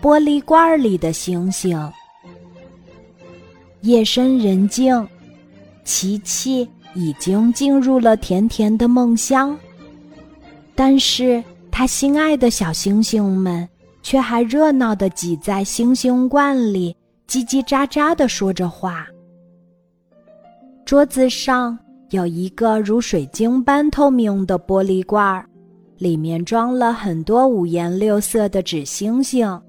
玻璃罐里的星星。夜深人静，琪琪已经进入了甜甜的梦乡，但是他心爱的小星星们却还热闹的挤在星星罐里，叽叽喳喳的说着话。桌子上有一个如水晶般透明的玻璃罐儿，里面装了很多五颜六色的纸星星。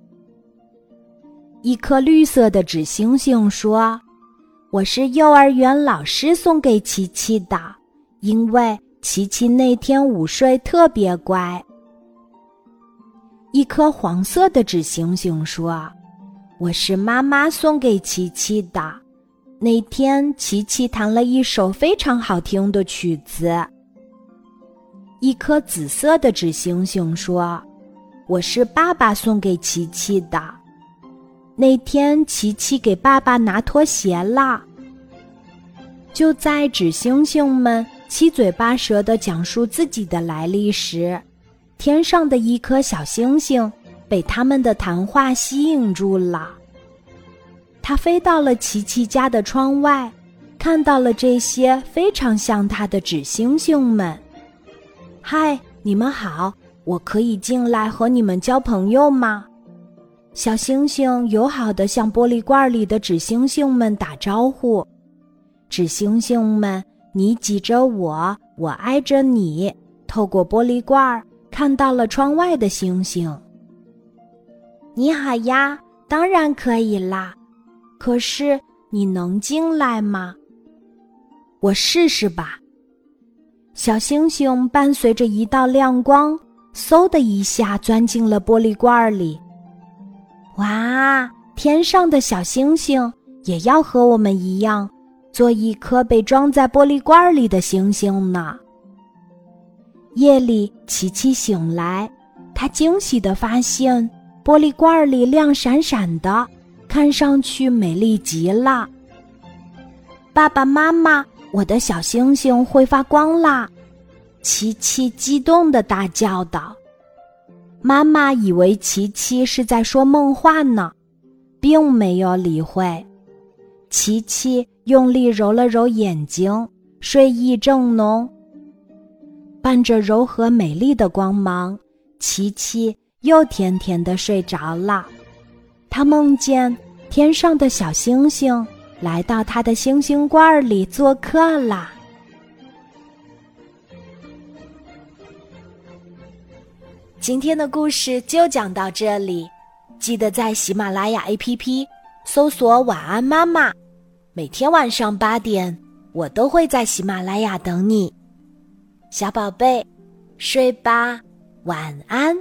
一颗绿色的纸星星说：“我是幼儿园老师送给琪琪的，因为琪琪那天午睡特别乖。”一颗黄色的纸星星说：“我是妈妈送给琪琪的。”那天，琪琪弹了一首非常好听的曲子。一颗紫色的纸星星说：“我是爸爸送给琪琪的。”那天，琪琪给爸爸拿拖鞋啦。就在纸星星们七嘴八舌的讲述自己的来历时，天上的一颗小星星被他们的谈话吸引住了。他飞到了琪琪家的窗外，看到了这些非常像他的纸星星们。嗨，你们好，我可以进来和你们交朋友吗？小星星友好的向玻璃罐里的纸星星们打招呼。纸星星们，你挤着我，我挨着你，透过玻璃罐看到了窗外的星星。你好呀，当然可以啦。可是你能进来吗？我试试吧。小星星伴随着一道亮光，嗖的一下钻进了玻璃罐里。哇！天上的小星星也要和我们一样，做一颗被装在玻璃罐里的星星呢。夜里，琪琪醒来，他惊喜的发现玻璃罐里亮闪闪的。看上去美丽极了。爸爸妈妈，我的小星星会发光啦！琪琪激动的大叫道。妈妈以为琪琪是在说梦话呢，并没有理会。琪琪用力揉了揉眼睛，睡意正浓。伴着柔和美丽的光芒，琪琪又甜甜的睡着了。他梦见天上的小星星来到他的星星罐儿里做客啦。今天的故事就讲到这里，记得在喜马拉雅 APP 搜索“晚安妈妈”，每天晚上八点，我都会在喜马拉雅等你，小宝贝，睡吧，晚安。